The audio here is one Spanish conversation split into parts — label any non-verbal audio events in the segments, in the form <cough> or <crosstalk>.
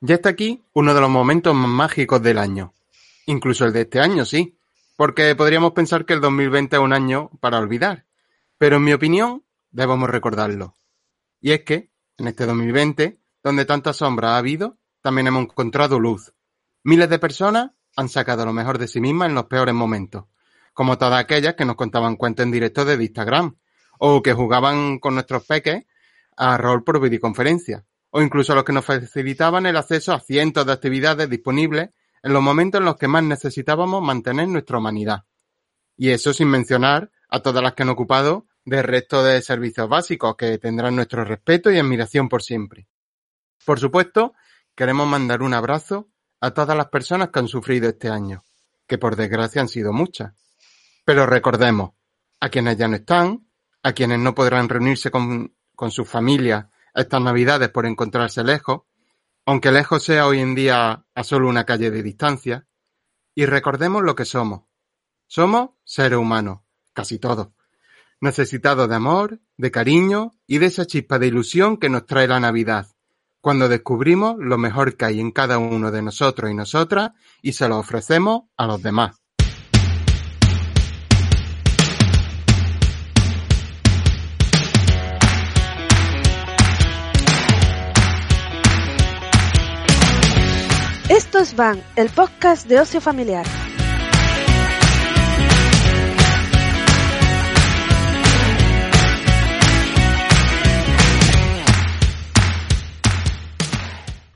Ya está aquí uno de los momentos más mágicos del año. Incluso el de este año, sí. Porque podríamos pensar que el 2020 es un año para olvidar. Pero en mi opinión, debemos recordarlo. Y es que, en este 2020, donde tanta sombra ha habido, también hemos encontrado luz. Miles de personas han sacado lo mejor de sí mismas en los peores momentos. Como todas aquellas que nos contaban cuentos en directo de Instagram. O que jugaban con nuestros peques a rol por videoconferencia o incluso los que nos facilitaban el acceso a cientos de actividades disponibles en los momentos en los que más necesitábamos mantener nuestra humanidad. Y eso sin mencionar a todas las que han ocupado del resto de servicios básicos que tendrán nuestro respeto y admiración por siempre. Por supuesto, queremos mandar un abrazo a todas las personas que han sufrido este año, que por desgracia han sido muchas. Pero recordemos, a quienes ya no están, a quienes no podrán reunirse con, con sus familias estas navidades por encontrarse lejos, aunque lejos sea hoy en día a solo una calle de distancia, y recordemos lo que somos. Somos seres humanos, casi todos, necesitados de amor, de cariño y de esa chispa de ilusión que nos trae la Navidad, cuando descubrimos lo mejor que hay en cada uno de nosotros y nosotras y se lo ofrecemos a los demás. Van, el podcast de ocio familiar.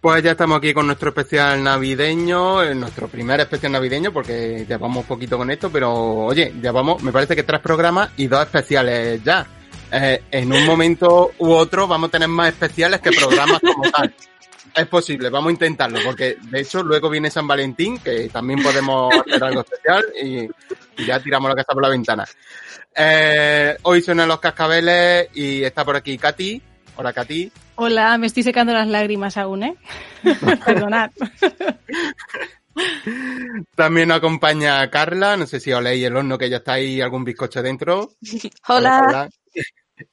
Pues ya estamos aquí con nuestro especial navideño, eh, nuestro primer especial navideño, porque llevamos poquito con esto, pero oye, llevamos, me parece que tres programas y dos especiales ya. Eh, en un momento u otro vamos a tener más especiales que programas como tal. <laughs> Es posible, vamos a intentarlo, porque de hecho luego viene San Valentín, que también podemos <laughs> hacer algo especial y, y ya tiramos la casa por la ventana. Eh, hoy suenan los cascabeles y está por aquí Katy. Hola Katy. Hola, me estoy secando las lágrimas aún, ¿eh? <laughs> Perdonad. También nos acompaña Carla, no sé si oléis el horno que ya está ahí algún bizcocho dentro. <laughs> Hola. Hola.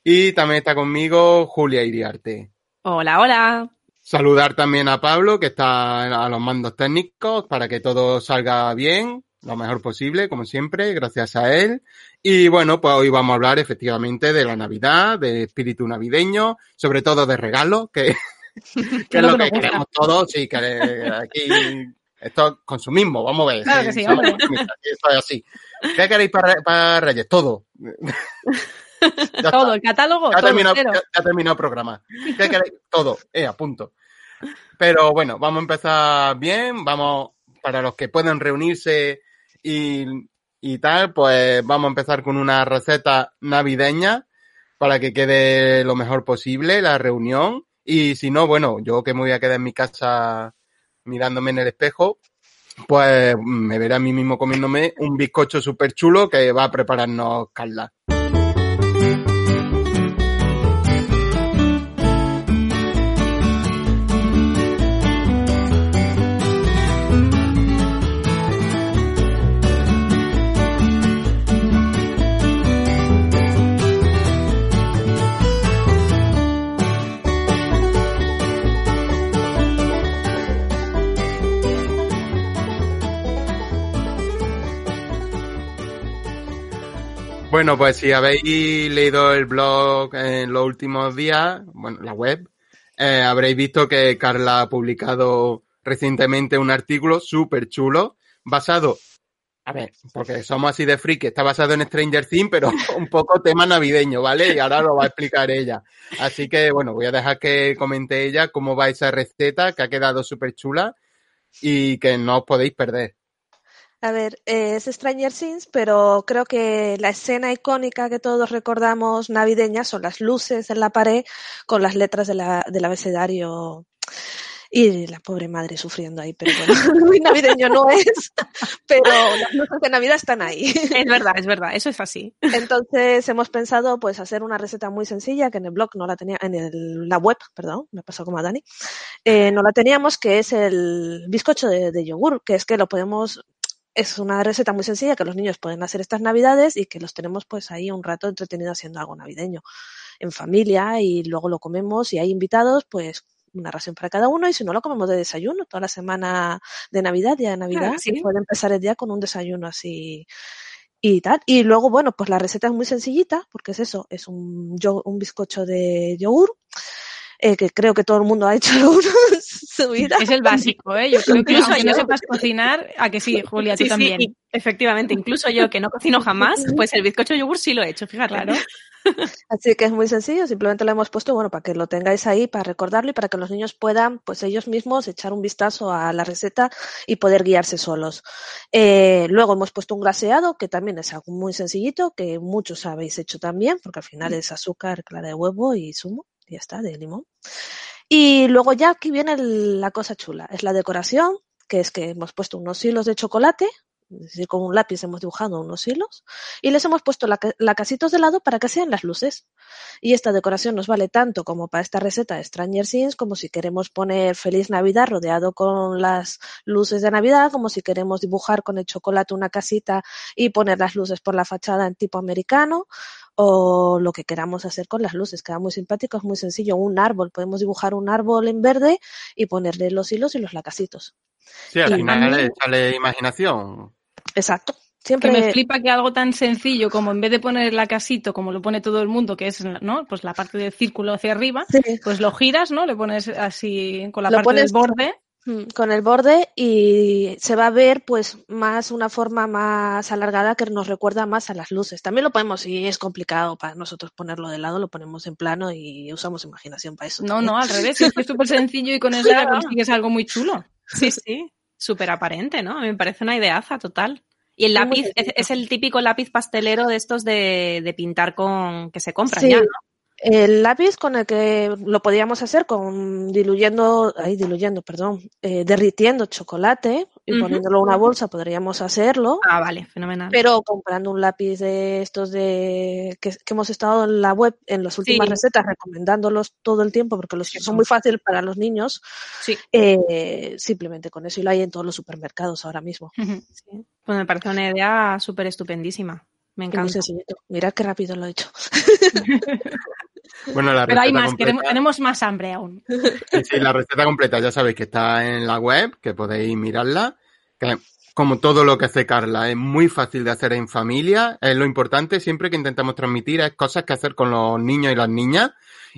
Y también está conmigo Julia Iriarte. Hola, hola. Saludar también a Pablo, que está a los mandos técnicos, para que todo salga bien, lo mejor posible, como siempre, gracias a él. Y bueno, pues hoy vamos a hablar efectivamente de la Navidad, de espíritu navideño, sobre todo de regalos, que, <laughs> que es lo que queremos todos, sí, que aquí esto es consumismo, vamos a ver. Claro que sí, esto es así. ¿Qué queréis para, para Reyes? Todo. <laughs> Todo, está. el catálogo, Ya todo terminado, ya, terminado el programa. ¿Qué queréis? Todo, eh, a punto. Pero bueno, vamos a empezar bien. Vamos, para los que puedan reunirse y, y tal, pues vamos a empezar con una receta navideña para que quede lo mejor posible la reunión. Y si no, bueno, yo que me voy a quedar en mi casa mirándome en el espejo, pues me veré a mí mismo comiéndome un bizcocho súper chulo que va a prepararnos Carla. Bueno, pues si habéis leído el blog en los últimos días, bueno, la web, eh, habréis visto que Carla ha publicado recientemente un artículo súper chulo basado, a ver, porque somos así de friki, está basado en Stranger Things, pero <laughs> un poco tema navideño, ¿vale? Y ahora lo va a explicar ella. Así que, bueno, voy a dejar que comente ella cómo va esa receta, que ha quedado súper chula y que no os podéis perder. A ver, eh, es Stranger Things, pero creo que la escena icónica que todos recordamos navideña son las luces en la pared con las letras de la- del abecedario Y la pobre madre sufriendo ahí, pero bueno, <laughs> muy navideño no es, pero las luces de Navidad están ahí. Es verdad, es verdad, eso es así. Entonces hemos pensado pues hacer una receta muy sencilla que en el blog no la tenía, en el, la web, perdón, me pasó como a Dani, eh, no la teníamos, que es el bizcocho de, de yogur, que es que lo podemos es una receta muy sencilla que los niños pueden hacer estas navidades y que los tenemos pues ahí un rato entretenidos haciendo algo navideño en familia y luego lo comemos y hay invitados pues una ración para cada uno y si no lo comemos de desayuno toda la semana de Navidad, día de Navidad, Claro, sí. puede empezar el día con un desayuno así y tal. Y luego, bueno, pues la receta es muy sencillita, porque es eso, es un, un bizcocho de yogur, eh, que creo que todo el mundo ha hecho <laughs> alguno en su vida. Es el básico, ¿eh? Yo creo que Incluso aunque no yo. sepas cocinar, a que sí, Julia, tú Sí, sí, también. y efectivamente, incluso yo que no cocino jamás, pues el bizcocho de yogur sí lo he hecho, fíjate. Claro. Así que es muy sencillo, simplemente lo hemos puesto, bueno, para que lo tengáis ahí, para recordarlo y para que los niños puedan, pues ellos mismos, echar un vistazo a la receta y poder guiarse solos. Eh, luego hemos puesto un glaseado, que también es algo muy sencillito, que muchos habéis hecho también, porque al final es azúcar, clara de huevo y zumo, y ya está, de limón. Y luego ya aquí viene la cosa chula, es la decoración, que es que hemos puesto unos hilos de chocolate, es decir, con un lápiz hemos dibujado unos hilos, y les hemos puesto la, lacasitos de lado para que sean las luces. Y esta decoración nos vale tanto como para esta receta de Stranger Things, como si queremos poner Feliz Navidad rodeado con las luces de Navidad, como si queremos dibujar con el chocolate una casita y poner las luces por la fachada en tipo americano, o lo que queramos hacer con las luces. Queda muy simpático, es muy sencillo. Un árbol, podemos dibujar un árbol en verde y ponerle los hilos y los lacasitos. Sí, al Y final sale imaginación. Exacto. Que Siempre me flipa que algo tan sencillo como en vez de poner la casito como lo pone todo el mundo, que es ¿no? pues la parte del círculo hacia arriba, Sí. pues lo giras, ¿no? Le pones así con la Lo parte pones- del borde. Mm, con el borde y se va a ver pues más una forma más alargada que nos recuerda más a las luces. También lo podemos, si es complicado para nosotros ponerlo de lado, lo ponemos en plano y usamos imaginación para eso. No, también. no, al revés, <laughs> es que es súper sencillo y con eso Claro. consigues algo muy chulo. Sí, sí, súper aparente, ¿no? Me parece una ideaza total. Y el lápiz es, el típico lápiz pastelero de estos de, de pintar con que se compran Sí. ya, ¿no? El lápiz con el que lo podíamos hacer con diluyendo, ahí diluyendo, perdón, eh, derritiendo chocolate y poniéndolo en una bolsa podríamos hacerlo. Ah, vale, fenomenal. Pero comprando un lápiz de estos de que, que hemos estado en la web en las últimas Sí. recetas recomendándolos todo el tiempo porque los Sí, son muy fáciles para los niños, Sí, eh, simplemente con eso y lo hay en todos los supermercados ahora mismo. sí. Pues me parece una idea súper estupendísima. Me encanta. Mirad qué rápido lo he hecho. <laughs> Bueno, la Pero hay más, completa, tenemos más hambre aún. sí, sí, la receta completa ya sabéis que está en la web, que podéis mirarla. Que como todo lo que hace Carla, es muy fácil de hacer en familia. Es lo importante siempre que intentamos transmitir, es cosas que hacer con los niños y las niñas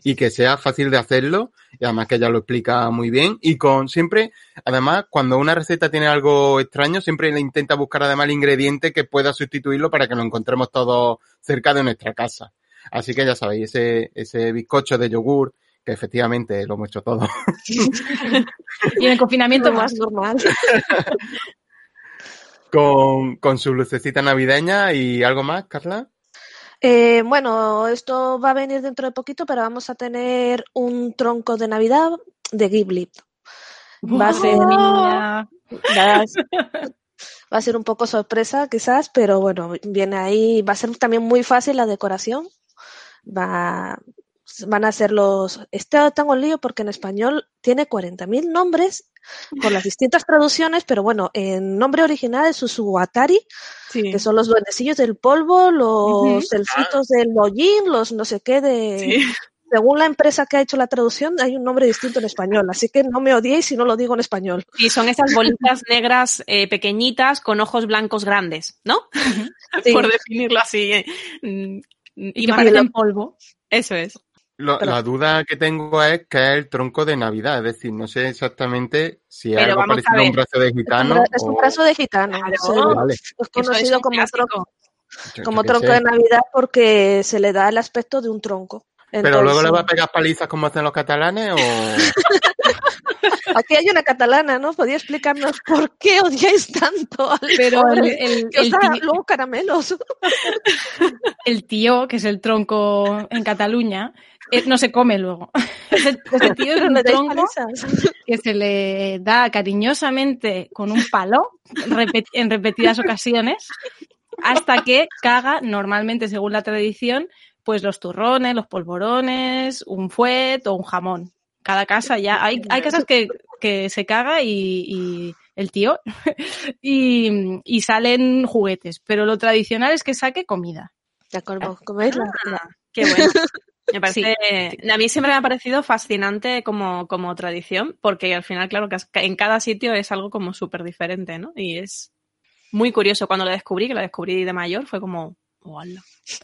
y que sea fácil de hacerlo. Y además que ella lo explica muy bien. Y con siempre, además, cuando una receta tiene algo extraño, siempre le intenta buscar además el ingrediente que pueda sustituirlo para que lo encontremos todos cerca de nuestra casa. Así que ya sabéis, ese, ese bizcocho de yogur, que efectivamente lo hemos hecho todo. <laughs> Y en el confinamiento más. normal. <laughs> con, con su lucecita navideña y algo más, Carla. Eh, bueno, esto va a venir dentro de poquito, pero vamos a tener un tronco de Navidad de Ghibli. Va a ser, va a ser un poco sorpresa quizás, pero bueno, viene ahí, va a ser también muy fácil la decoración. Va, van a ser los... Este tengo un lío porque en español tiene 40.000 nombres con las distintas traducciones, pero bueno, en nombre original es Susuwatari, Sí. que son los duendecillos del polvo, los Ujú. elfitos del hollín, los no sé qué de... Sí. Según la empresa que ha hecho la traducción, hay un nombre distinto en español, así que no me odiéis si no lo digo en español. Y son esas bolitas negras eh, pequeñitas con ojos blancos grandes, ¿no? <laughs> Sí. Por definirlo así. eh, mm, Y que parecen polvo. Eso es. Lo- Pero- la duda que tengo es que es el tronco de Navidad, es decir, no sé exactamente si es Pero algo a parecido a un brazo de gitano es un o- brazo de gitano. Claro. Es, el- Vale. es Eso es conocido como, tronco, yo- como tronco sé. de Navidad porque se le da el aspecto de un tronco. Pero luego le va a pegar palizas como hacen los catalanes o... <laughs> Aquí hay una catalana, ¿no? ¿Podría explicarnos por qué odiáis tanto al Pero el, pobre el- que os el da tío, luego caramelos? <laughs> el tío, que es el tronco en Cataluña, eh, no se come luego. <laughs> Ese, ese <laughs> tío es un tronco que se le da cariñosamente con un palo en repetidas ocasiones hasta que caga normalmente según la tradición pues los turrones, los polvorones, un fuet o un jamón. Cada casa ya hay, hay casas que, que se caga y, y el tío <laughs> y, y salen juguetes, pero lo tradicional es que saque comida. De acuerdo, coméis la Ah, qué bueno. <laughs> Me parece, a mí siempre me ha parecido fascinante como, como tradición, porque al final, claro, que en cada sitio es algo como súper diferente, ¿no? Y es muy curioso. Cuando lo descubrí, que lo descubrí de mayor, fue como, ¡hola!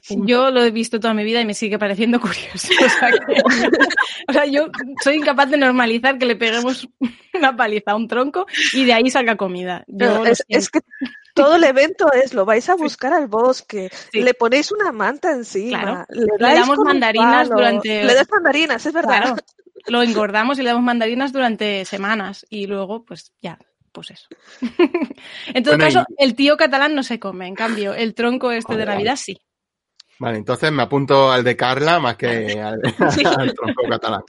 Yo lo he visto toda mi vida y me sigue pareciendo curioso. O sea, que- o sea, yo soy incapaz de normalizar que le peguemos una paliza a un tronco y de ahí salga comida. Yo No, lo es, que todo el evento es, lo vais a buscar al bosque, Sí. le ponéis una manta encima, Claro. le, damos mandarinas durante- Le das mandarinas, es verdad. Claro, lo engordamos y le damos mandarinas durante semanas y luego, pues ya, pues eso. <laughs> en todo Bueno, caso, el tío catalán no se come, en cambio, el tronco este de Navidad sí. Vale, entonces me apunto al de Carla más que al, <laughs> <laughs> al tronco catalán.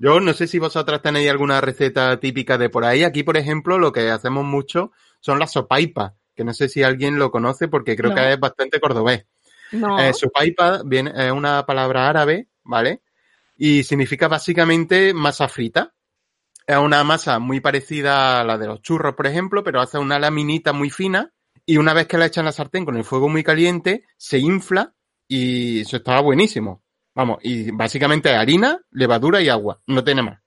Yo no sé si vosotras tenéis alguna receta típica de por ahí. Aquí, por ejemplo, lo que hacemos mucho son las sopaipas, que no sé si alguien lo conoce porque creo No. que es bastante cordobés. No. Eh, sopaipa viene, es una palabra árabe, ¿vale? Y significa básicamente masa frita. Es una masa muy parecida a la de los churros, por ejemplo, pero hace una laminita muy fina y una vez que la echan en la sartén con el fuego muy caliente, se infla y eso estaba buenísimo. Vamos, y básicamente harina, levadura y agua, no tiene más.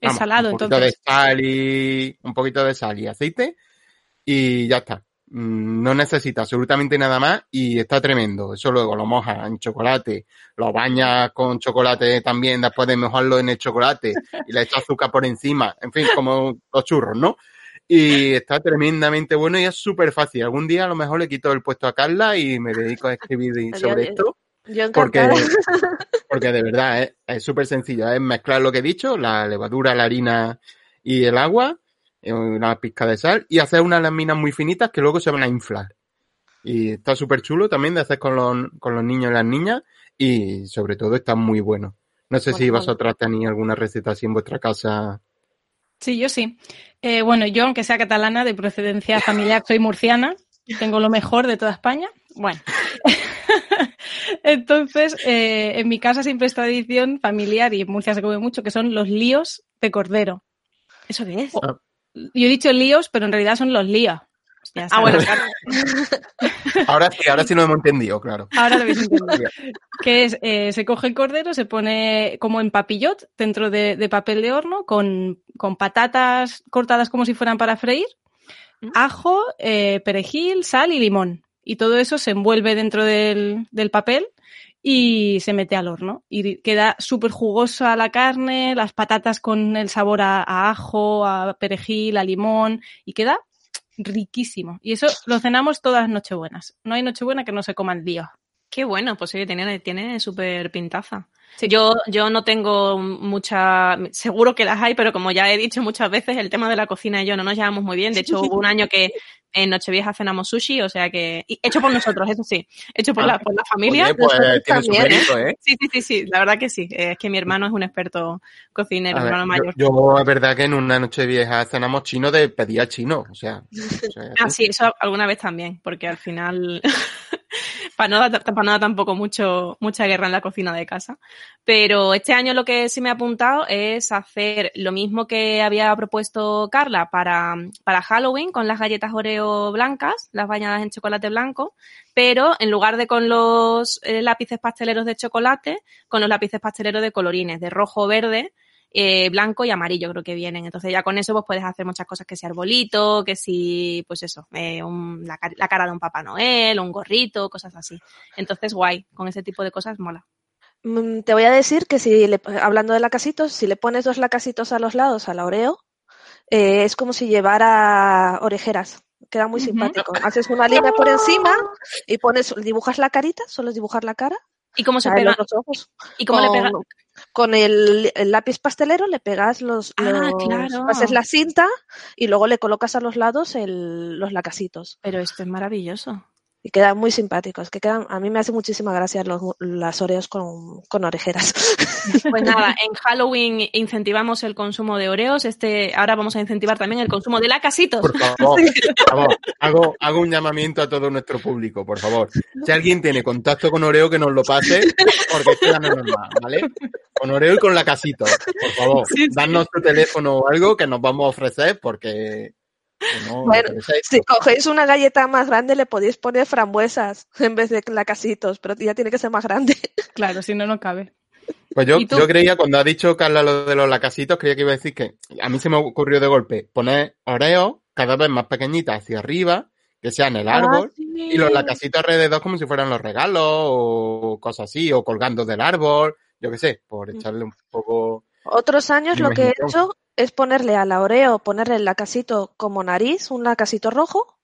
Es salado, un poquito entonces. de sal y un poquito de sal y aceite y ya está. Mm, No necesita absolutamente nada más y está tremendo. Eso luego lo mojas en chocolate, lo bañas con chocolate también después de mojarlo en el chocolate y le echas azúcar por encima. En fin, como los churros, ¿no? Y está tremendamente bueno y es súper fácil. Algún día a lo mejor le quito el puesto a Carla y me dedico a escribir <laughs> sobre esto. Yo Porque, <laughs> porque de verdad es es súper sencillo. Es mezclar lo que he dicho, la levadura, la harina y el agua, eh, una pizca de sal y hacer unas láminas muy finitas que luego se van a inflar. Y está súper chulo también de hacer con los, con los niños y las niñas y sobre todo está muy bueno. No sé si Bueno, vosotras tenéis alguna receta así en vuestra casa. Sí, yo sí. Eh, bueno, yo, aunque sea catalana, de procedencia familiar, soy murciana, tengo lo mejor de toda España. Bueno. <laughs> Entonces, eh, en mi casa siempre es tradición familiar y en Murcia se come mucho, que son los líos de cordero. ¿Eso qué es? Yo he dicho líos, pero en realidad son los líos. Ya Ah, bueno, claro. <laughs> Ahora sí, ahora sí lo hemos entendido, claro. Ahora lo habéis entendido. <laughs> que es, eh, se coge el cordero, se pone como en papillot dentro de, de papel de horno con, con patatas cortadas como si fueran para freír, Mm. ajo, eh, perejil, sal y limón. Y todo eso se envuelve dentro del, del papel y se mete al horno. Y queda súper jugosa la carne, las patatas con el sabor a, a ajo, a perejil, a limón y queda riquísimo. Y eso lo cenamos todas nochebuenas. No hay nochebuena que no se coman lío. Qué bueno, pues sí, tiene, tiene súper pintaza. Yo, yo no tengo mucha, seguro que las hay, pero como ya he dicho muchas veces, el tema de la cocina y yo no nos llevamos muy bien. De hecho, hubo un año que en Nochevieja cenamos sushi, o sea que, y hecho por nosotros, eso sí, hecho por, Ah. la, por la familia. Oye, pues tiene su ¿eh? mérito, ¿eh? Sí, sí, sí, sí, la verdad que sí. Es que mi hermano es un experto cocinero, A mi ver, hermano yo, mayor. yo, es verdad que en una noche vieja cenamos chino de pedir a chino, o sea. o sea, <laughs> Ah, sí, eso alguna vez también, porque al final <laughs> para no, dar, para no dar tampoco mucho, mucha guerra en la cocina de casa. Pero este año lo que sí me ha apuntado es hacer lo mismo que había propuesto Carla para, para Halloween con las galletas Oreo blancas, las bañadas en chocolate blanco, pero en lugar de con los eh, lápices pasteleros de chocolate, con los lápices pasteleros de colorines, de rojo, verde, eh, blanco y amarillo creo que vienen. Entonces ya con eso pues puedes hacer muchas cosas, que si arbolito, que si, pues eso, eh, un- la, la cara de un Papá Noel, un gorrito, cosas así. Entonces guay, con ese tipo de cosas mola. Mm, Te voy a decir que si, le- hablando de lacasitos, si le pones dos lacasitos a los lados a la Oreo, eh, es como si llevara orejeras. Queda muy simpático. Haces una línea por encima y pones, dibujas la carita, solo es dibujar la cara, ¿Y cómo se pega? los ojos. ¿Y cómo le pega? con el, el lápiz pastelero le pegas los, Ah, los- claro. haces la cinta y luego le colocas a los lados el- los lacasitos. Pero esto es maravilloso. Y quedan muy simpáticos, que quedan, a mí me hace muchísima gracia los, las Oreos con, con orejeras. <laughs> Pues nada, <laughs> en Halloween incentivamos el consumo de Oreos, este, ahora vamos a incentivar también el consumo de lacasitos. Por favor, <laughs> por favor, hago, hago un llamamiento a todo nuestro público, por favor. Si alguien tiene contacto con Oreo, que nos lo pase, porque esto ya no es normal, ¿vale? Con Oreo y con lacasitos, por favor. Sí, sí. Danos tu teléfono o algo que nos vamos a ofrecer, porque... no Bueno. Si cogéis una galleta más grande, le podéis poner frambuesas en vez de lacasitos, pero ya tiene que ser más grande. <laughs> Claro, si no, no cabe. Pues yo, yo creía, cuando ha dicho Carla lo de los lacasitos, creía que iba a decir que a mí se me ocurrió de golpe poner Oreo cada vez más pequeñitas hacia arriba, que sean el árbol, y los lacasitos alrededor como si fueran los regalos o cosas así, o colgando del árbol, yo qué sé, por echarle un poco... Otros años lo que he hecho es ponerle a la Oreo, ponerle el lacasito como nariz, un lacasito rojo,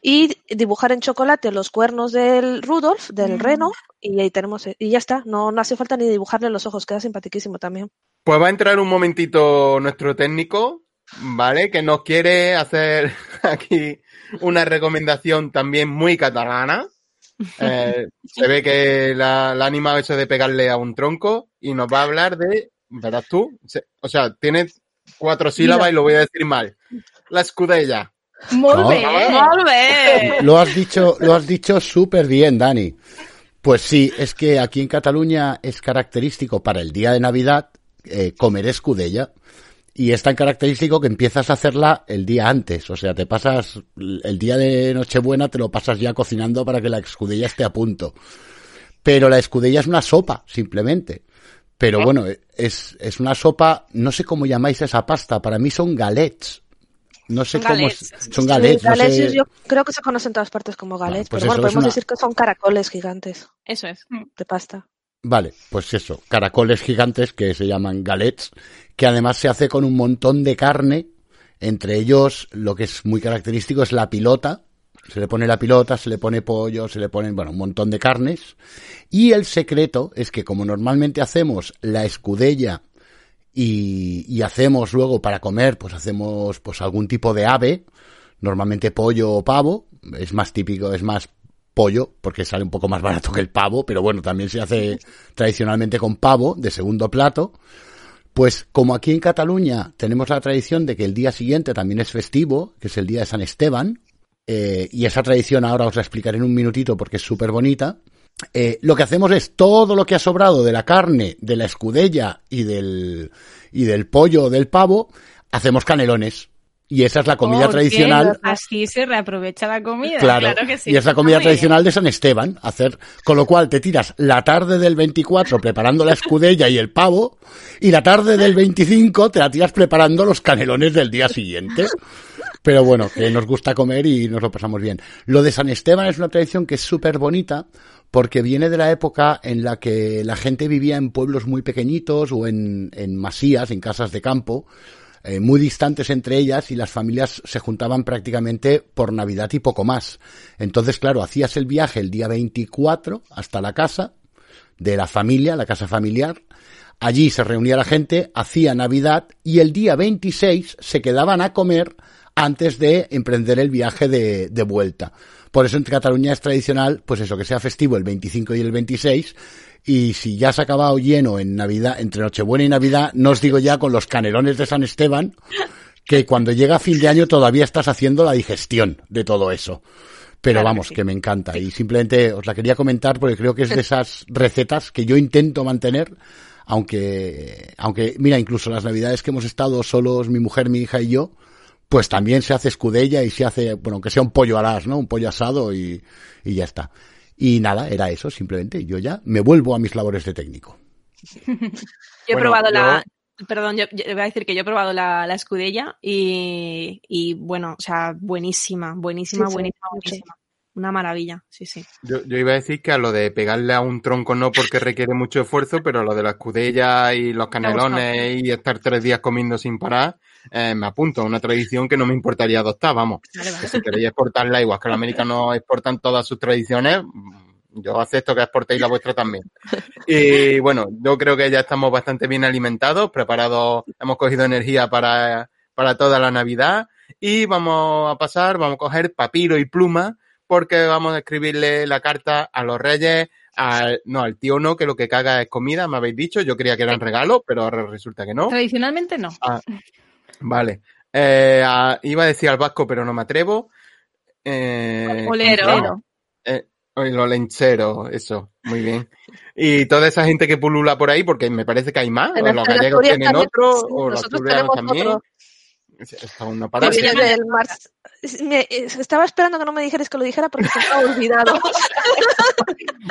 y dibujar en chocolate los cuernos del Rudolf, del Mm. reno, y ahí tenemos, y ya está. No, no hace falta ni dibujarle los ojos, queda simpaticísimo también. Pues va a entrar un momentito nuestro técnico, ¿vale? Que nos quiere hacer <laughs> aquí una recomendación también muy catalana. <laughs> Eh, se ve que la, la ha animado eso de pegarle a un tronco y nos va a hablar de, verás tú, o sea, tiene cuatro sílabas y lo voy a decir mal. La escudella. Molt No. bé. Molt bé. Lo has dicho, lo has dicho súper bien, Dani. Pues sí, es que aquí en Cataluña es característico para el día de Navidad eh, comer escudella. Y es tan característico que empiezas a hacerla el día antes. O sea, te pasas el día de Nochebuena, te lo pasas ya cocinando para que la escudella esté a punto. Pero la escudella es una sopa, simplemente. Pero bueno, es, es una sopa, no sé cómo llamáis esa pasta, para mí son galets. No sé cómo son galets, Sí, no galets sé- yo creo que se conocen en todas partes como galets, pues pero bueno, podemos una- decir que son caracoles gigantes Eso es. de pasta. Vale, pues eso, caracoles gigantes que se llaman galets, que además se hace con un montón de carne, entre ellos lo que es muy característico es la pilota, se le pone la pilota, se le pone pollo, se le ponen, bueno, un montón de carnes, y el secreto es que como normalmente hacemos la escudella y, y hacemos luego para comer, pues hacemos pues algún tipo de ave, normalmente pollo o pavo, es más típico, es más pollo, porque sale un poco más barato que el pavo, pero bueno, también se hace tradicionalmente con pavo de segundo plato. Pues como aquí en Cataluña tenemos la tradición de que el día siguiente también es festivo, que es el día de San Esteban, eh, y esa tradición ahora os la explicaré en un minutito porque es súper bonita. Eh, lo que hacemos es todo lo que ha sobrado de la carne, de la escudella y del, y del pollo o del pavo, hacemos canelones. Y esa es la comida tradicional. Así se reaprovecha la comida. Claro, claro que sí. y es la comida tradicional de San Esteban, hacer, con lo cual te tiras la tarde del 24 <laughs> preparando la escudella y el pavo, y la tarde del 25 te la tiras preparando los canelones del día siguiente. Pero bueno, que nos gusta comer y nos lo pasamos bien. Lo de San Esteban es una tradición que es súper bonita, porque viene de la época en la que la gente vivía en pueblos muy pequeñitos o en, en masías, en casas de campo, eh, muy distantes entre ellas y las familias se juntaban prácticamente por Navidad y poco más. Entonces, claro, hacías el viaje el día 24 hasta la casa de la familia, la casa familiar. Allí se reunía la gente, hacía Navidad y el día 26 se quedaban a comer antes de emprender el viaje de, de vuelta. Por eso en Cataluña es tradicional, pues eso, que sea festivo el 25 y el 26. Y si ya se ha acabado lleno en Navidad, entre Nochebuena y Navidad, no os digo ya con los canelones de San Esteban, que cuando llega fin de año todavía estás haciendo la digestión de todo eso. Pero Claro que vamos, sí. que me encanta. Y simplemente os la quería comentar porque creo que es de <laughs> esas recetas que yo intento mantener, aunque, aunque, mira, incluso las navidades que hemos estado solos, mi mujer, mi hija y yo, pues también se hace escudella y se hace, bueno, aunque sea un pollo alas, ¿no? Un pollo asado y, y ya está. Y nada, era eso, simplemente. Yo ya me vuelvo a mis labores de técnico. <laughs> Yo he Bueno, probado yo- la. Perdón, yo, yo voy a decir que yo he probado la, la escudella y, y bueno, o sea, buenísima, buenísima, Sí, sí, buenísima, buenísima. Una maravilla, sí, sí. Yo, yo iba a decir que a lo de pegarle a un tronco no porque requiere mucho esfuerzo, pero a lo de la escudella y los canelones y estar tres días comiendo sin parar, eh, me apunto a una tradición que no me importaría adoptar, vamos. Vale, vale. Que si queréis exportarla, igual que los americanos exportan todas sus tradiciones, mm, yo acepto que exportéis la vuestra también. Y bueno, yo creo que ya estamos bastante bien alimentados, preparados, hemos cogido energía para, para toda la Navidad y vamos a pasar, vamos a coger papiro y pluma porque vamos a escribirle la carta a los reyes, al, no, al tío no, que lo que caga es comida, me habéis dicho. Yo creía que eran regalos, pero ahora resulta que no. Tradicionalmente no. Ah, vale. Eh, a- iba a decir al vasco, pero no me atrevo. Eh, Olero. Eh, los lencheros, eso, muy bien. Y toda esa gente que pulula por ahí, porque me parece que hay más, En o los gallegos también, tienen otro, sí, o los asturianos también. otro. Que parece. viene del mar. Me- estaba esperando que no me dijeras que lo dijera porque se me ha olvidado. <laughs>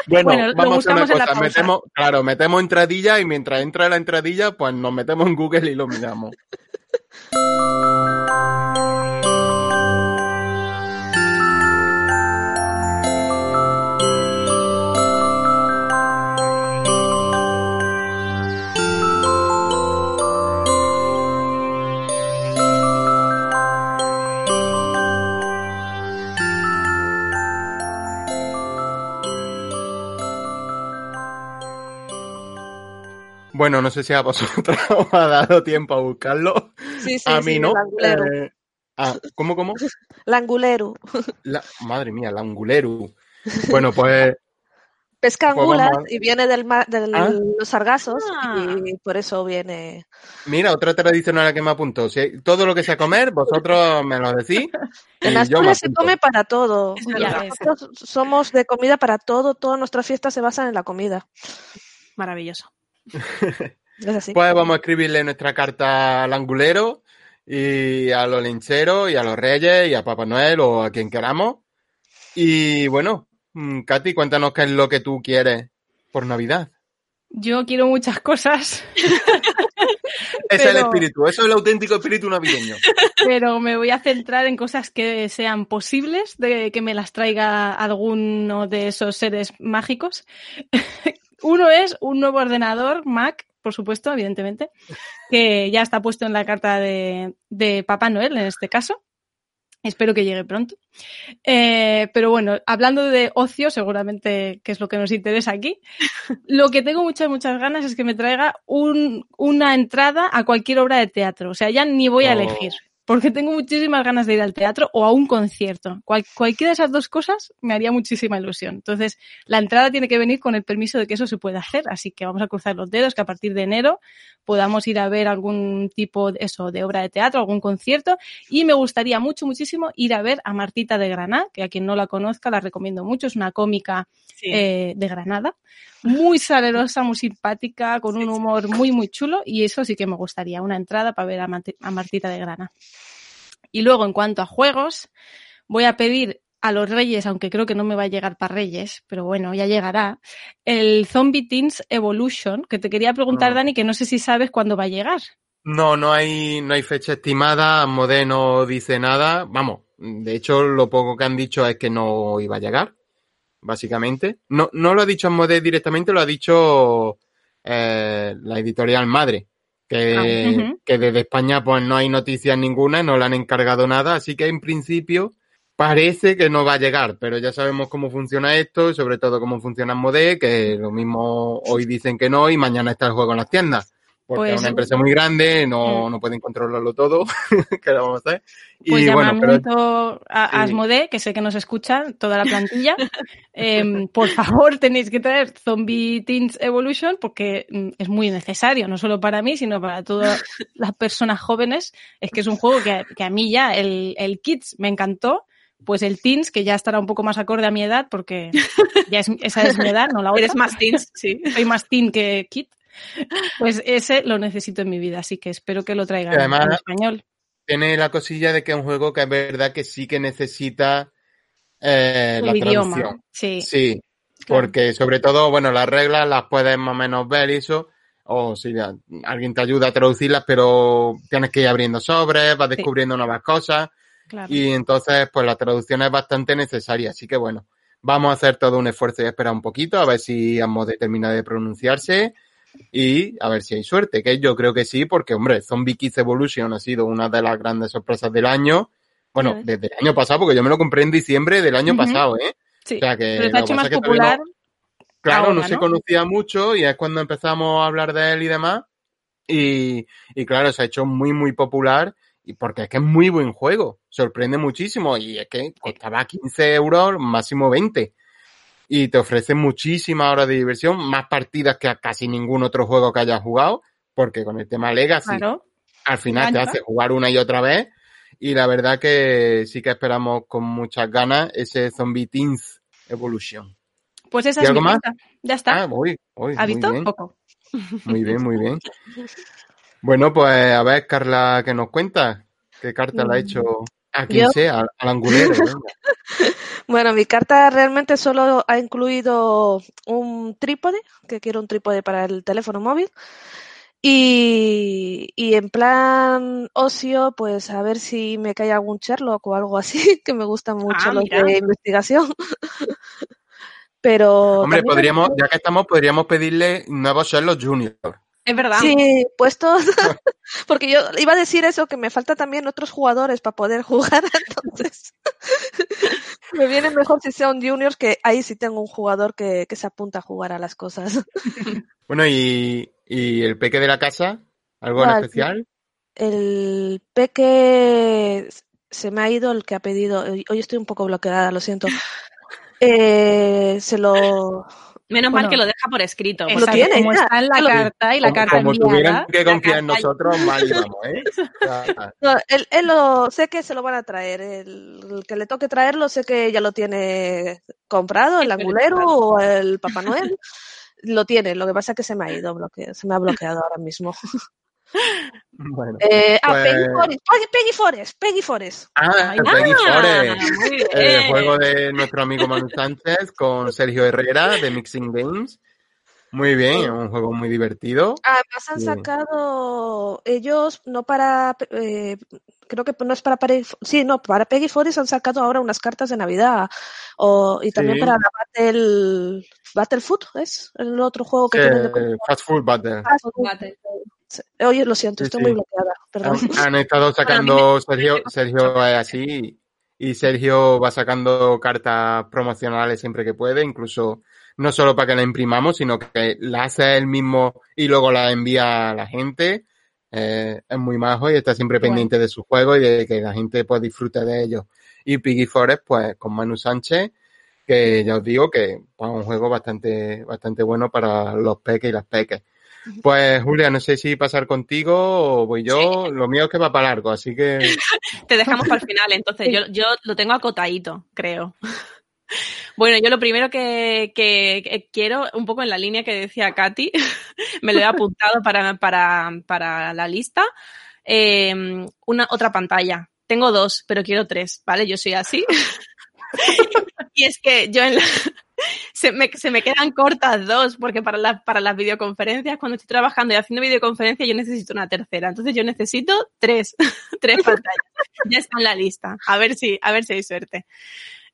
Bueno, Bueno, lo vamos a una en la cosa, metemos, claro, metemos entradilla y mientras entra la entradilla, pues nos metemos en Google y lo miramos. <laughs> Bueno, no sé si a vosotros <laughs> os ha dado tiempo a buscarlo. Sí, sí, a sí, mí no. Langulero. Eh, ah, ¿Cómo, cómo? <laughs> Langulero. La- madre mía, la anguleru. Bueno, pues <laughs> Pesca Pues angulas y viene del mar, de Ah. los sargazos Ah. y por eso viene. mira, otra tradición a la que me apunto. Si todo lo que sea comer, vosotros me lo decís. En Asturias se come para todo. Nosotros somos de comida para todo. Todas nuestras fiestas se basan en la comida. Maravilloso. Es así. Pues vamos a escribirle nuestra carta al angulero y a los lincheros y a los reyes y a Papá Noel o a quien queramos. Y bueno, mm, Katy, cuéntanos qué es lo que tú quieres por Navidad. Yo quiero muchas cosas, Ese <laughs> es el espíritu, eso es el auténtico espíritu navideño. pero me voy a centrar en cosas que sean posibles de que me las traiga alguno de esos seres mágicos. Uno es un nuevo ordenador Mac, por supuesto, evidentemente, que ya está puesto en la carta de, de Papá Noel en este caso. Espero que llegue pronto. Eh, pero bueno, hablando de ocio, seguramente que es lo que nos interesa aquí, lo que tengo muchas, muchas ganas es que me traiga un- una entrada a cualquier obra de teatro. O sea, ya ni voy a Oh. elegir, porque tengo muchísimas ganas de ir al teatro o a un concierto. Cual- cualquiera de esas dos cosas me haría muchísima ilusión. Entonces, la entrada tiene que venir con el permiso de que eso se pueda hacer, así que vamos a cruzar los dedos que a partir de enero podamos ir a ver algún tipo de, eso, de obra de teatro, algún concierto y me gustaría mucho, muchísimo ir a ver a Martita de Granada, que a quien no la conozca la recomiendo mucho, es una cómica Sí. eh, de Granada, muy salerosa, muy simpática, con un humor muy, muy chulo y eso sí que me gustaría, una entrada para ver a, Martita de Granada. Y luego, en cuanto a juegos, voy a pedir a los Reyes, aunque creo que no me va a llegar para Reyes, pero bueno, ya llegará, el Zombie Teens Evolution, que te quería preguntar, Mm. Dani, que no sé si sabes cuándo va a llegar. No, no hay, no hay fecha estimada, Modé no dice nada. Vamos, de hecho, lo poco que han dicho es que no iba a llegar, básicamente. No, no lo ha dicho Modé directamente, lo ha dicho eh, la editorial madre, que, Ah, que desde España pues no hay noticias ninguna, no le han encargado nada, así que en principio parece que no va a llegar, pero ya sabemos cómo funciona esto, y sobre todo cómo funciona Modé, que lo mismo hoy dicen que no y mañana está el juego en las tiendas. Porque Pues- es una empresa muy grande, no, Mm. no pueden controlarlo todo. <laughs> ¿Qué le vamos a hacer? Pues y bueno, pero a, a sí. Asmodee, que sé que nos escucha toda la plantilla. <laughs> Em, por favor, <laughs> tenéis que traer Zombie Teens Evolution porque mm, es muy necesario, no solo para mí, sino para todas las personas jóvenes. Es que es un juego que, que a mí ya, el, el Kids me encantó. Pues el Teens, que ya estará un poco más acorde a mi edad, porque ya es, esa es mi edad, no la otra. Eres más teens, sí. Soy más teen que Kid. Pues ese lo necesito en mi vida, así que espero que lo traigan además- en español. tiene la cosilla de que es un juego que es verdad que sí que necesita eh, la El idioma. traducción. Sí. Sí, Claro. porque sobre todo, bueno, las reglas las puedes más o menos ver y eso, o si ya- alguien te ayuda a traducirlas, pero tienes que ir abriendo sobres, vas descubriendo nuevas cosas, claro. y entonces, pues la traducción es bastante necesaria, así que bueno, vamos a hacer todo un esfuerzo y esperar un poquito, a ver si Amode termina de pronunciarse, y a ver si hay suerte, que yo creo que sí, porque hombre, Zombie Kids Evolution ha sido una de las grandes sorpresas del año, bueno, desde el año pasado, porque yo me lo compré en diciembre del año pasado, ¿eh? Sí. O sea que Pero hecho más es que popular. no- claro, ahora, no se ¿no? conocía mucho y es cuando empezamos a hablar de él y demás. Y, y claro, se ha hecho muy, muy popular y porque es que es muy buen juego, sorprende muchísimo y es que costaba 15 euros, máximo 20 y te ofrece muchísimas horas de diversión, más partidas que a casi ningún otro juego que hayas jugado, porque con el tema Legacy Claro. al final te hace jugar una y otra vez y la verdad que sí que esperamos con muchas ganas ese Zombie Teens Evolution. Pues esa ¿Y es algo mi más? Ya está. Ah, voy, voy, ¿Ha muy visto? bien, Poco. muy bien, muy bien. <laughs> Bueno, pues a ver, Carla, ¿qué nos cuenta? ¿Qué carta le ha hecho a quien Yo- sea, al, al angulero? <laughs> Bueno, mi carta realmente solo ha incluido un trípode, que quiero un trípode para el teléfono móvil. Y, y en plan ocio, pues a ver si me cae algún Sherlock o algo así, <laughs> que me gustan mucho Ah, los mira. de investigación. <laughs> Pero Hombre, podríamos, ya que estamos, podríamos pedirle nuevos Sherlock Junior. Es verdad. Sí, puestos. <laughs> Porque yo iba a decir eso, que me falta también otros jugadores para poder jugar, <laughs> entonces. me viene mejor si sea un junior, que ahí sí tengo un jugador que, que se apunta a jugar a las cosas. <laughs> Bueno, y, y el peque de la casa, ¿algo en especial? El peque se me ha ido el que ha pedido. Hoy hoy estoy un poco bloqueada, lo siento. Eh, se lo. Menos Bueno, mal que lo deja por escrito. Lo Exacto, tiene, como ya. está en la Lo- carta y la Como, carta como tuvieran enviada. que confiar en nosotros, <laughs> mal íbamos, ¿eh? No, él, él lo sé que se lo van a traer. El, el que le toque traerlo, sé que ya lo tiene comprado, el angulero o el Papá Noel. Lo tiene, lo que pasa es que se me ha ido, bloque- se me ha bloqueado ahora mismo. <laughs> <laughs> bueno. Eh, ah, Pues- Peggy Forest, Peggy- Forest, Peggy Forest. Ah, Ay, Peggy ah, Forest. El juego de nuestro amigo Manu Sánchez con Sergio Herrera de Mixing Games. Muy bien, un juego muy divertido. Además han Sí. sacado ellos, no para, eh, creo que no es para, Peggy- sí, no, para Peggy Forest han sacado ahora unas cartas de Navidad o, y también Sí. para la Battle, Battlefoot, ¿es? El otro juego que Eh, tienen de Fast Food Battle. Oye, lo siento, estoy sí. muy bloqueada, perdón. Han, han estado <laughs> sacando, <laughs> Sergio, Sergio es así, y Sergio va sacando cartas promocionales siempre que puede, incluso no solo para que la imprimamos, sino que la hace él mismo y luego la envía a la gente. Eh, es muy majo y está siempre Bueno. pendiente de su juego y de que la gente pues disfrute de ellos. Y Piggy Forest, pues con Manu Sánchez, que ya os digo que es un juego bastante, bastante bueno para los peques y las peques. Pues Julia, no sé si pasar contigo o voy yo. Lo mío es que va para largo, así que <laughs> Te dejamos para el final, entonces yo, yo lo tengo acotadito, creo. <laughs> Bueno, yo lo primero que, que- que quiero, un poco en la línea que decía Katy, <laughs> me lo he apuntado para, para, para la lista, eh, una otra pantalla. Tengo dos, pero quiero tres, ¿vale? Yo soy así. y es que yo en la- se, me, se me quedan cortas dos, porque para, las para las videoconferencias, cuando estoy trabajando y haciendo videoconferencias, yo necesito una tercera. Entonces yo necesito tres, <laughs> tres pantallas. Ya está en la lista. A ver si, a ver si hay suerte.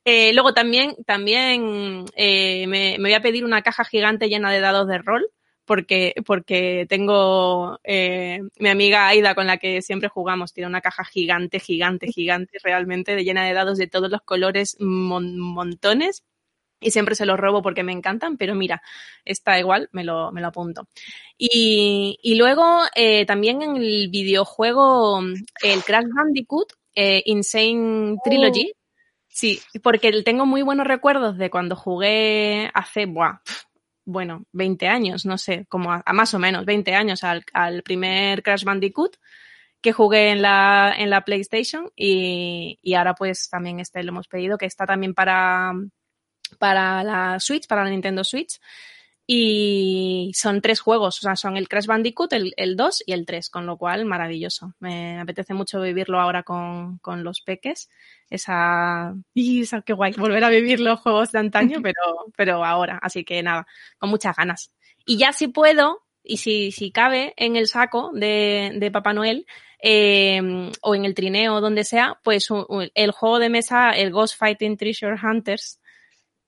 Eh, luego también, también eh, me, me voy a pedir una caja gigante llena de dados de rol, porque, porque tengo eh, mi amiga Aida con la que siempre jugamos, tiene una caja gigante, gigante, gigante, realmente de llena de dados de todos los colores, mon- montones. Y siempre se los robo porque me encantan, pero mira, está igual, me lo, me lo apunto. Y, y luego eh, también en el videojuego, el Crash Bandicoot, eh, Insane Trilogy, Sí, porque tengo muy buenos recuerdos de cuando jugué hace, buah, bueno, 20 años, no sé, como a, a más o menos 20 años al, al primer Crash Bandicoot que jugué en la, en la PlayStation y, y ahora pues también este lo hemos pedido, que está también para, para la Switch, para la Nintendo Switch. Y son tres juegos, o sea, son el Crash Bandicoot, el, el 2 y el 3, con lo cual maravilloso. Me apetece mucho vivirlo ahora con, con los peques. Esa, y esa, qué guay, volver a vivir los juegos de antaño, <laughs> pero, pero ahora. Así que nada, con muchas ganas. Y ya si puedo, y si, si cabe en el saco de, de Papá Noel, eh, o en el trineo, donde sea, pues el juego de mesa, el Ghost Fighting Treasure Hunters,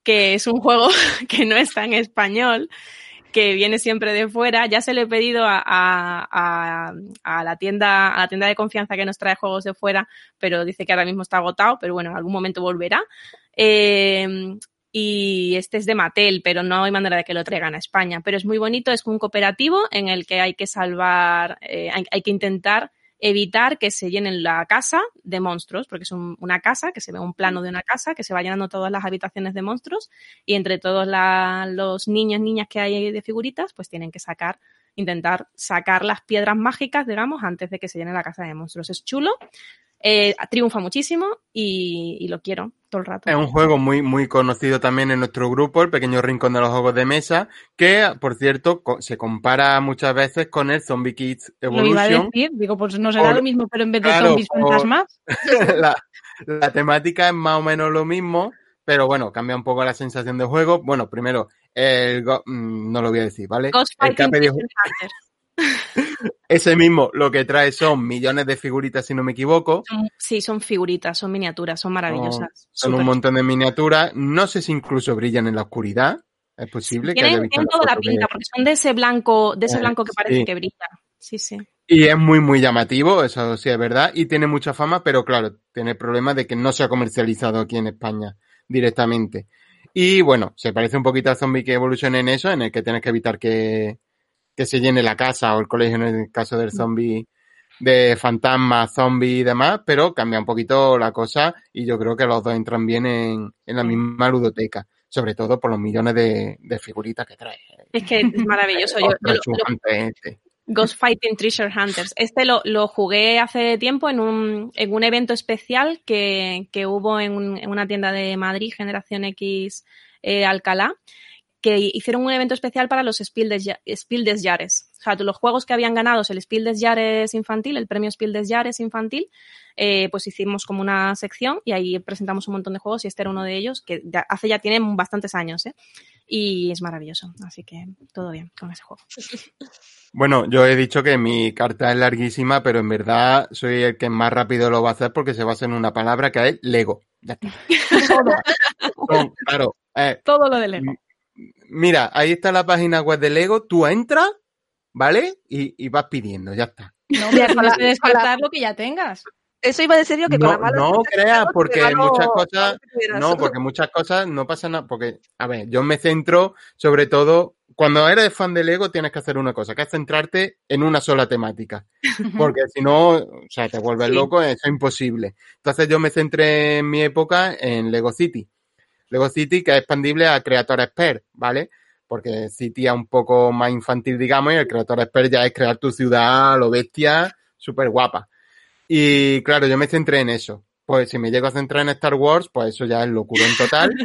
que es un juego <laughs> que no está en español, que viene siempre de fuera. Ya se lo he pedido a, a- la tienda, a la tienda de confianza que nos trae juegos de fuera, pero dice que ahora mismo está agotado, pero bueno, en algún momento volverá. Eh, y este es de Mattel, pero no hay manera de que lo traigan a España. Pero es muy bonito, es un cooperativo en el que hay que salvar, eh, hay que intentar evitar que se llenen la casa de monstruos, porque es un- una casa, que se ve un plano de una casa, que se va llenando todas las habitaciones de monstruos y entre todos los niños, niñas que hay de figuritas, pues tienen que sacar, intentar sacar las piedras mágicas, digamos, antes de que se llene la casa de monstruos. Es chulo, eh, triunfa muchísimo y, y lo quiero todo el rato. Es un juego muy, muy conocido también en nuestro grupo, el pequeño rincón de los juegos de mesa, que, por cierto, co- se compara muchas veces con el Zombie Kids Lo iba a Evolution. decir, digo, pues no será Por- lo mismo, pero en vez de claro, zombies fantasmas. <laughs> la, la temática es más o menos lo mismo, pero bueno, cambia un poco la sensación de juego. Bueno, primero, el go- mm, no lo voy a decir, ¿vale? Ghost El que ha Fighting pedido- Treasure Hunters. Ese mismo lo que trae son millones de figuritas, si no me equivoco. Sí, son figuritas, son miniaturas, son maravillosas. Son un montón de miniaturas. No sé si incluso brillan en la oscuridad. Es posible que haya visto tienen toda la que- pinta, porque son de ese blanco, de ese Eh, blanco que parece sí. que brilla. Sí, sí. Y es muy, muy llamativo, eso sí es verdad, y tiene mucha fama, pero claro, tiene el problema de que no se ha comercializado aquí en España directamente. Y bueno, se parece un poquito a Zombie Evolution en eso, en el que tienes que evitar que, que se llene la casa o el colegio en el caso del zombie, de fantasma, zombie y demás, pero cambia un poquito la cosa y yo creo que los dos entran bien en, en la misma ludoteca, sobre todo por los millones de, de figuritas que trae. Es que es maravilloso. Yo, este. Ghost Fighting Treasure Hunters. Este lo, lo jugué hace tiempo en un, en un evento especial que, que hubo en, un- en una tienda de Madrid, Generación X eh, Alcalá, que hicieron un evento especial para los Spiel des, Ja- Spiel des Jahres. O sea, los juegos que habían ganado el Spiel des Jahres infantil, el premio Spiel des Jahres infantil, eh, pues hicimos como una sección y ahí presentamos un montón de juegos y este era uno de ellos que ya- hace ya tiene bastantes años, ¿eh? Y es maravilloso. Así que todo bien con ese juego. <laughs> Bueno, yo he dicho que mi carta es larguísima, pero en verdad soy el que más rápido lo va a hacer porque se basa en una palabra que es Lego. Ya está. <laughs> Son- claro. eh, Todo lo de Lego. Mira, ahí está la página web de Lego. Tú entras, ¿vale? Y, y vas pidiendo, ya está. No, pero la- que descartar lo que ya tengas. Eso iba a decir yo que con No, la mala no creas, porque muchas cosas-. No, porque muchas cosas no pasa nada. Porque, a ver, yo me centro sobre todo. Cuando eres fan de Lego tienes que hacer una cosa, que es centrarte en una sola temática. <laughs> Porque si no, o sea, te vuelves Sí. loco, eso es imposible. Entonces yo me centré en mi época en Lego City. Lego City que es expandible a Creator Expert, ¿vale? Porque City es un poco más infantil, digamos, y el Creator Expert ya es crear tu ciudad lo bestia, súper guapa. Y claro, yo me centré en eso. Pues si me llego a centrar en Star Wars, pues eso ya es locurón total. <laughs>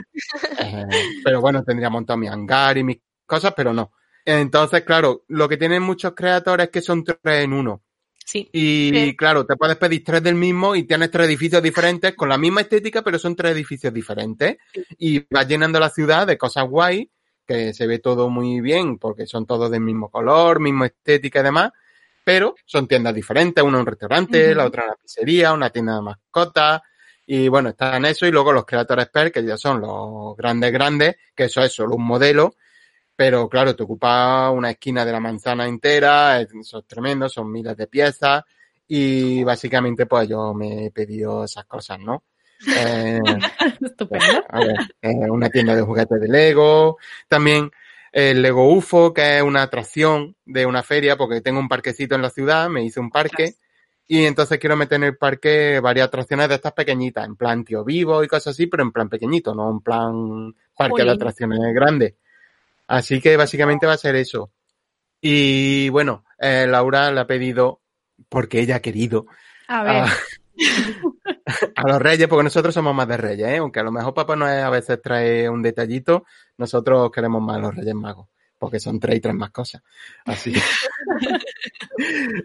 Eh, pero bueno, tendría montado mi hangar y mis cosas, pero no. Entonces, claro, lo que tienen muchos creadores es que son tres en uno. Sí. Y Sí. claro, te puedes pedir tres del mismo y tienes tres edificios diferentes con la misma estética, pero son tres edificios diferentes. Y vas llenando la ciudad de cosas guay, que se ve todo muy bien, porque son todos del mismo color, misma estética y demás, pero son tiendas diferentes, una un restaurante, la otra una pizzería, una tienda de mascotas. Y bueno, está en eso, y luego los Creator Expert, que ya son los grandes, grandes, que eso es solo un modelo, pero claro, te ocupa una esquina de la manzana entera, es- eso es tremendo, son miles de piezas y básicamente pues yo me he pedido esas cosas, ¿no? Eh, <laughs> Estupendo. a ver, eh, una tienda de juguetes de Lego, también el Lego UFO, que es una atracción de una feria, porque tengo un parquecito en la ciudad, me hice un parque y entonces quiero meter en el parque varias atracciones de estas pequeñitas, en plan tío vivo y cosas así, pero en plan pequeñito, no en plan parque de Jolín. atracciones grande. Así que básicamente va a ser eso. Y bueno, eh, Laura le ha pedido, porque ella ha querido, A ver, a, <laughs> a los reyes, porque nosotros somos más de reyes, ¿eh? aunque a lo mejor papá nos a veces trae un detallito, nosotros queremos más a los reyes magos, porque son tres y tres más cosas. Así que- <laughs>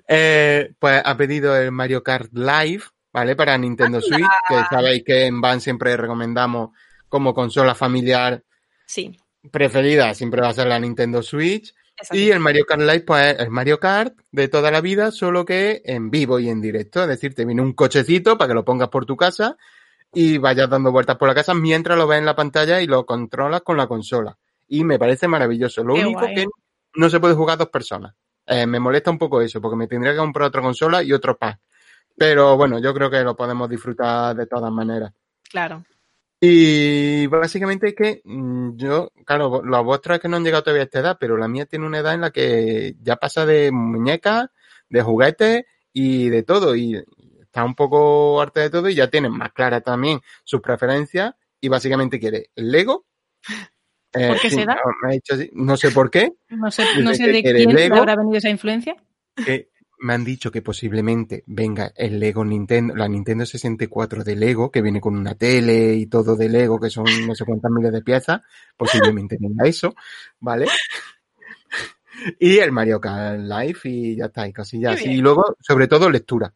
Eh, pues ha pedido el Mario Kart Live, ¿vale? Para Nintendo Switch, que sabéis que en Van siempre recomendamos como consola familiar Sí. Preferida, siempre va a ser la Nintendo Switch. Y el Mario Kart Live, pues es el Mario Kart de toda la vida, solo que en vivo y en directo. Es decir, te viene un cochecito para que lo pongas por tu casa y vayas dando vueltas por la casa mientras lo ves en la pantalla y lo controlas con la consola. Y me parece maravilloso. Lo Qué único guay. que no se puede jugar dos personas. Eh, me molesta un poco eso, porque me tendría que comprar otra consola y otro pack. Pero bueno, yo creo que lo podemos disfrutar de todas maneras. Claro. Y básicamente es que mm, yo, claro, los vuestros es que no han llegado todavía a esta edad, pero la mía tiene una edad en la que ya pasa de muñecas, de juguetes y de todo. Y está un poco harta de todo y ya tiene más clara también sus preferencias y básicamente quiere el Lego. Eh, <laughs> ¿Por qué sí, será? no, me ha dicho así, no sé por qué. No sé, <laughs> no sé de quién habrá venido esa influencia. que me han dicho que posiblemente venga el Lego Nintendo, la Nintendo 64 de Lego, que viene con una tele y todo de Lego, que son no sé cuántas miles de piezas, posiblemente <laughs> venga eso, ¿vale? Y el Mario Kart Live y ya está, y cosillas así. Y luego, sobre todo, lectura.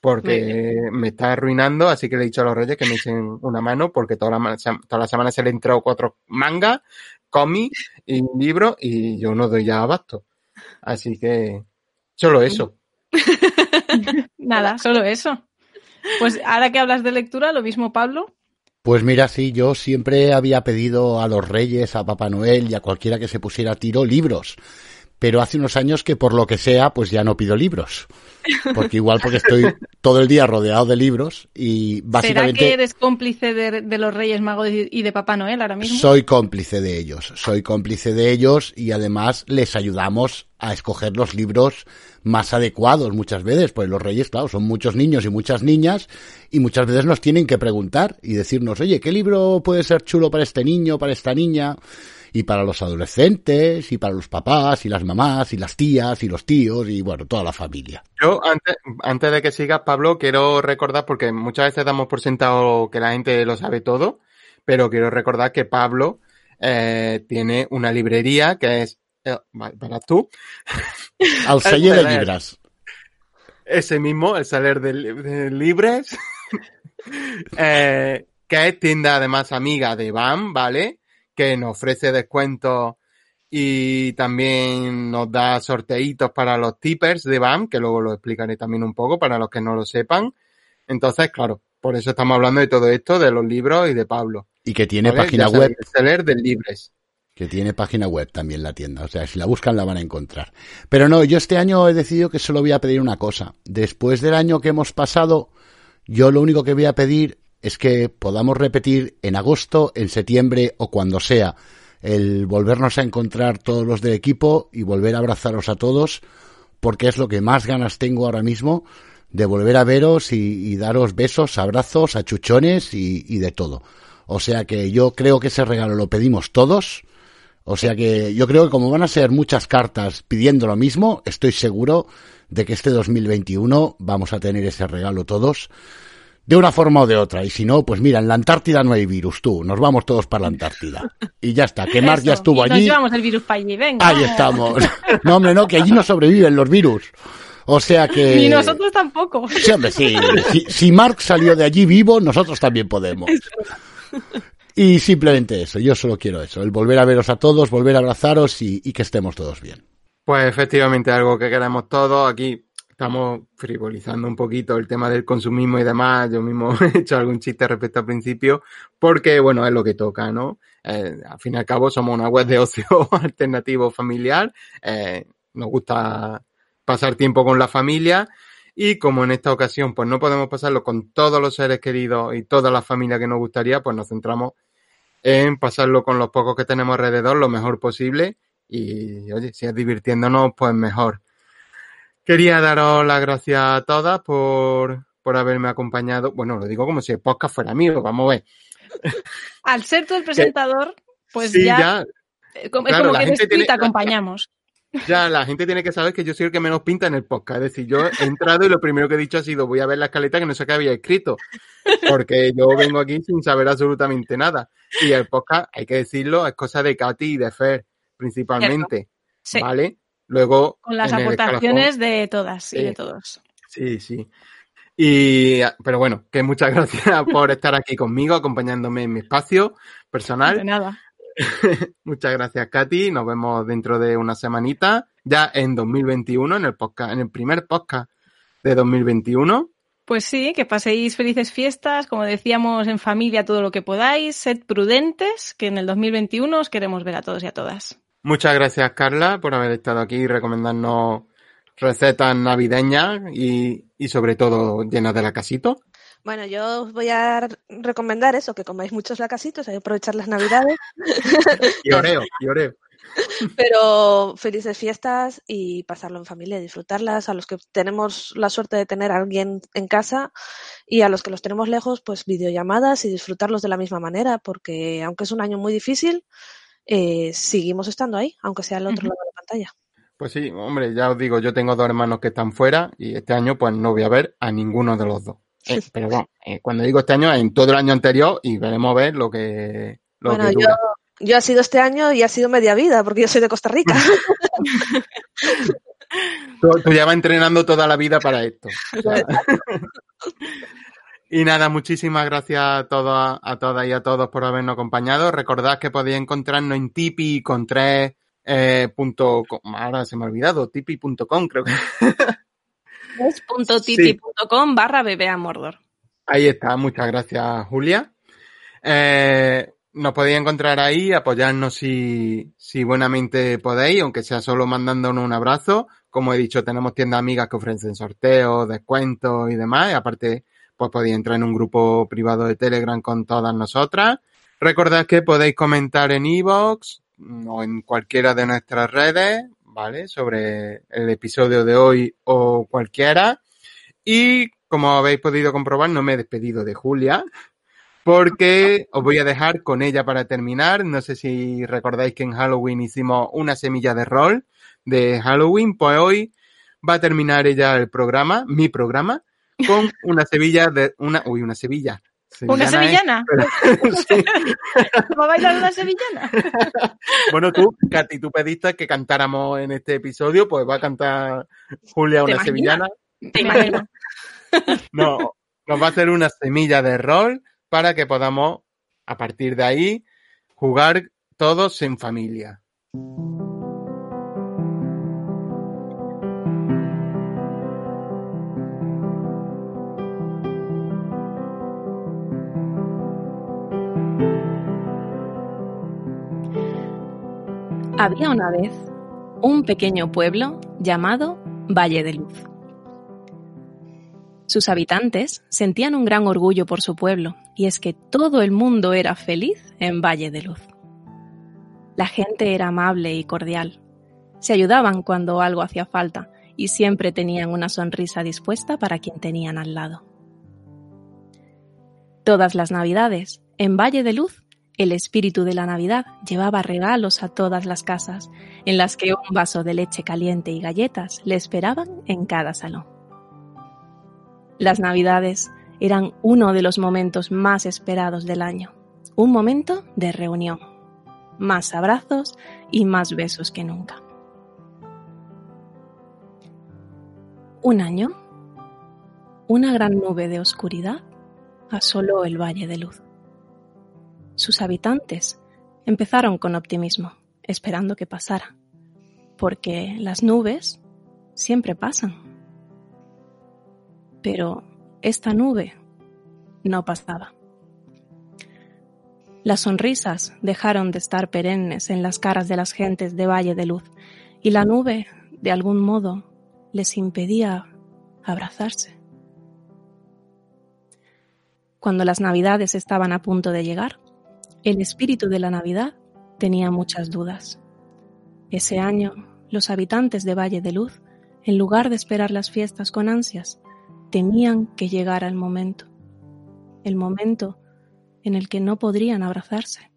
Porque me está arruinando, así que le he dicho a los reyes que me echen una mano, porque toda la, toda la semana se le he entrado cuatro mangas, cómics y libros, y yo no doy ya abasto. Así que, solo eso. <laughs> Nada, solo eso. Pues ahora que hablas de lectura, lo mismo Pablo. Pues mira, sí, yo siempre había pedido a los reyes, a Papá Noel y a cualquiera que se pusiera a tiro libros. Pero hace unos años que por lo que sea, pues ya no pido libros. Porque igual porque estoy todo el día rodeado de libros y ¿Será básicamente... que eres cómplice de, de los Reyes Magos y y de Papá Noel ahora mismo? Soy cómplice de ellos, soy cómplice de ellos y además les ayudamos a escoger los libros más adecuados muchas veces, pues los reyes, claro, son muchos niños y muchas niñas y muchas veces nos tienen que preguntar y decirnos, oye, ¿qué libro puede ser chulo para este niño, para esta niña? Y para los adolescentes, y para los papás, y las mamás, y las tías, y los tíos, y bueno, toda la familia. Yo, antes, antes de que sigas, Pablo, quiero recordar, porque muchas veces damos por sentado que la gente lo sabe todo, pero quiero recordar que Pablo eh, tiene una librería que es, eh, para tú, <laughs> Al sello de libras. ese mismo, el Saler de, de Libres, <laughs> eh, que es tienda además amiga de BAM, ¿vale? Que nos ofrece descuentos y también nos da sorteitos para los tippers de BAM, que luego lo explicaré también un poco para los que no lo sepan. Entonces, claro, por eso estamos hablando de todo esto, de los libros y de Pablo. Y que tiene ¿vale? página Ya web Seller de Libres. que tiene página web también la tienda, o sea, si la buscan la van a encontrar. Pero no, yo este año he decidido que solo voy a pedir una cosa. Después del año que hemos pasado, yo lo único que voy a pedir es que podamos repetir en agosto, en septiembre o cuando sea, el volvernos a encontrar todos los del equipo y volver a abrazaros a todos, porque es lo que más ganas tengo ahora mismo de volver a veros y, daros besos, abrazos, achuchones y, y de todo. O sea que yo creo que ese regalo lo pedimos todos. O sea que yo creo que como van a ser muchas cartas pidiendo lo mismo, estoy seguro de que este 2021 vamos a tener ese regalo todos de una forma o de otra. Y si no, pues mira, en la Antártida no hay virus, tú. Nos vamos todos para la Antártida. Y ya está, que Mark ya estuvo y Nos allí. llevamos el virus para allí, venga. Ahí estamos. No, hombre, no, que allí no sobreviven los virus. O sea que... Ni nosotros tampoco. Sí, hombre, sí. Si, si Mark salió de allí vivo, nosotros también podemos. Y simplemente eso, yo solo quiero eso, el volver a veros a todos, volver a abrazaros y, y que estemos todos bien. Pues efectivamente, algo que queremos todos. Aquí estamos frivolizando un poquito el tema del consumismo y demás. Yo mismo <laughs> he hecho algún chiste respecto al principio, porque bueno, es lo que toca, ¿no? Eh, al fin y al cabo somos una web de ocio <laughs> alternativo familiar. Eh, nos gusta pasar tiempo con la familia. Y como en esta ocasión, pues no podemos pasarlo con todos los seres queridos y toda la familia que nos gustaría, pues nos centramos en pasarlo con los pocos que tenemos alrededor lo mejor posible y oye, si es divirtiéndonos, pues mejor. Quería daros las gracias a todas por, por haberme acompañado. Bueno, lo digo como si el podcast fuera mío, vamos a ver. <laughs> Al ser tú el presentador, pues sí, ya, ya, eh, como- claro, es como la que eres y te acompañamos. <laughs> ya la gente tiene que saber que yo soy el que menos pinta en el podcast. Es decir, yo he entrado y lo primero que he dicho ha sido voy a ver la escaleta que no sé qué había escrito. Porque yo vengo aquí sin saber absolutamente nada. Y el podcast, hay que decirlo, es cosa de Katy y de Fer, principalmente. Sí, ¿Vale? Luego. con las aportaciones de todas y de todos. Sí, sí. Y, pero bueno, que muchas <laughs> gracias por estar aquí conmigo, acompañándome en mi espacio De personal. nada. <laughs> Muchas gracias, Katy. Nos vemos dentro de una semanita, ya en 2021, en el podcast, en el primer podcast de 2021. Pues sí, que paséis felices fiestas, como decíamos, en familia todo lo que podáis, sed prudentes, que en el 2021 os queremos ver a todos y a todas. Muchas gracias, Carla, por haber estado aquí y recomendarnos recetas navideñas y, y sobre todo llenas de la casito. Bueno, yo os voy a recomendar eso, que comáis muchos lacasitos, hay que aprovechar las navidades. <laughs> Y oreo, y oreo. Pero felices fiestas y pasarlo en familia, disfrutarlas. A los que tenemos la suerte de tener a alguien en casa y a los que los tenemos lejos, pues videollamadas y disfrutarlos de la misma manera, porque aunque es un año muy difícil, eh, seguimos estando ahí, aunque sea al otro lado de la pantalla. Pues sí, hombre, ya os digo, yo tengo dos hermanos que están fuera y este año pues no voy a ver a ninguno de los dos. Eh, <laughs> pero bueno, eh, cuando digo este año, en todo el año anterior y veremos ver lo que, lo Bueno, que yo, dura. yo ha sido este año y ha sido media vida, porque yo soy de Costa Rica. <laughs> Tú, tú llevas entrenando toda la vida para esto. O <laughs> sea, y nada, muchísimas gracias a todas, a todas y a todos por habernos acompañado. Recordad que podéis encontrarnos en tipi con tres eh, punto com. ahora se me ha olvidado, tipi.com creo que. <laughs> Tipi.com barra bebé a Mordor. Ahí está, muchas gracias Julia. Eh, nos podéis encontrar ahí, apoyarnos si, si buenamente podéis, aunque sea solo mandándonos un abrazo. Como he dicho, tenemos tiendas amigas que ofrecen sorteos, descuentos y demás. Y aparte, pues podéis entrar en un grupo privado de Telegram con todas nosotras. Recordad que podéis comentar en iVoox o en cualquiera de nuestras redes, ¿vale? Sobre el episodio de hoy o cualquiera. Y como habéis podido comprobar, no me he despedido de Julia, porque os voy a dejar con ella para terminar. No sé si recordáis que en Halloween hicimos una semilla de rol de Halloween, pues hoy va a terminar ella el programa, mi programa, con una sevilla de una, uy, una sevilla. ¿Una Sevillana. <laughs> ¿Va a bailar una sevillana? <laughs> Bueno, tú, Katy, tú pediste que cantáramos en este episodio, pues va a cantar Julia ¿Te una sevillana. ¿Te imaginas? <laughs> No, nos va a hacer una semilla de rol para que podamos, a partir de ahí, jugar todos en familia. Había una vez un pequeño pueblo llamado Valle de Luz. Sus habitantes sentían un gran orgullo por su pueblo, y es que todo el mundo era feliz en Valle de Luz. La gente era amable y cordial. Se ayudaban cuando algo hacía falta y siempre tenían una sonrisa dispuesta para quien tenían al lado. Todas las navidades, en Valle de Luz, el espíritu de la Navidad llevaba regalos a todas las casas, en las que un vaso de leche caliente y galletas le esperaban en cada salón. Las Navidades eran uno de los momentos más esperados del año, un momento de reunión, más abrazos y más besos que nunca. Un año, una gran nube de oscuridad asoló el Valle de Luz. Sus habitantes empezaron con optimismo, esperando que pasara, porque las nubes siempre pasan. Pero esta nube no pasaba. Las sonrisas dejaron de estar perennes en las caras de las gentes de Valle de Luz y la nube, de algún modo, les impedía abrazarse. Cuando las navidades estaban a punto de llegar, el espíritu de la Navidad tenía muchas dudas. Ese año, los habitantes de Valle de Luz, en lugar de esperar las fiestas con ansias, temían que llegara el momento, el momento en el que no podrían abrazarse.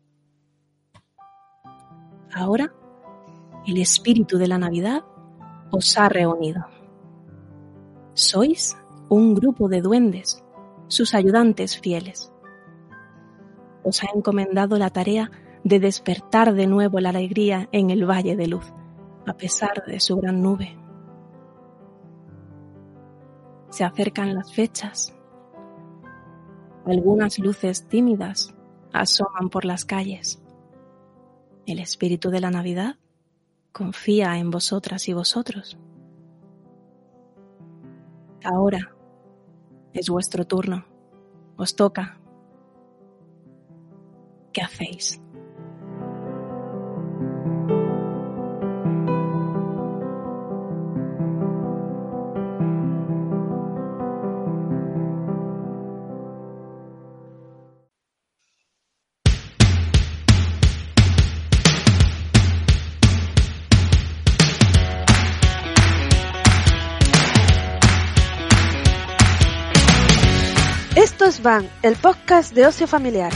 Ahora, el espíritu de la Navidad os ha reunido. Sois un grupo de duendes, sus ayudantes fieles. Os ha encomendado la tarea de despertar de nuevo la alegría en el Valle de Luz, a pesar de su gran nube. Se acercan las fechas. Algunas luces tímidas asoman por las calles. El espíritu de la Navidad confía en vosotras y vosotros. Ahora es vuestro turno. Os toca que hacéis. Van, el podcast de ocio familiar.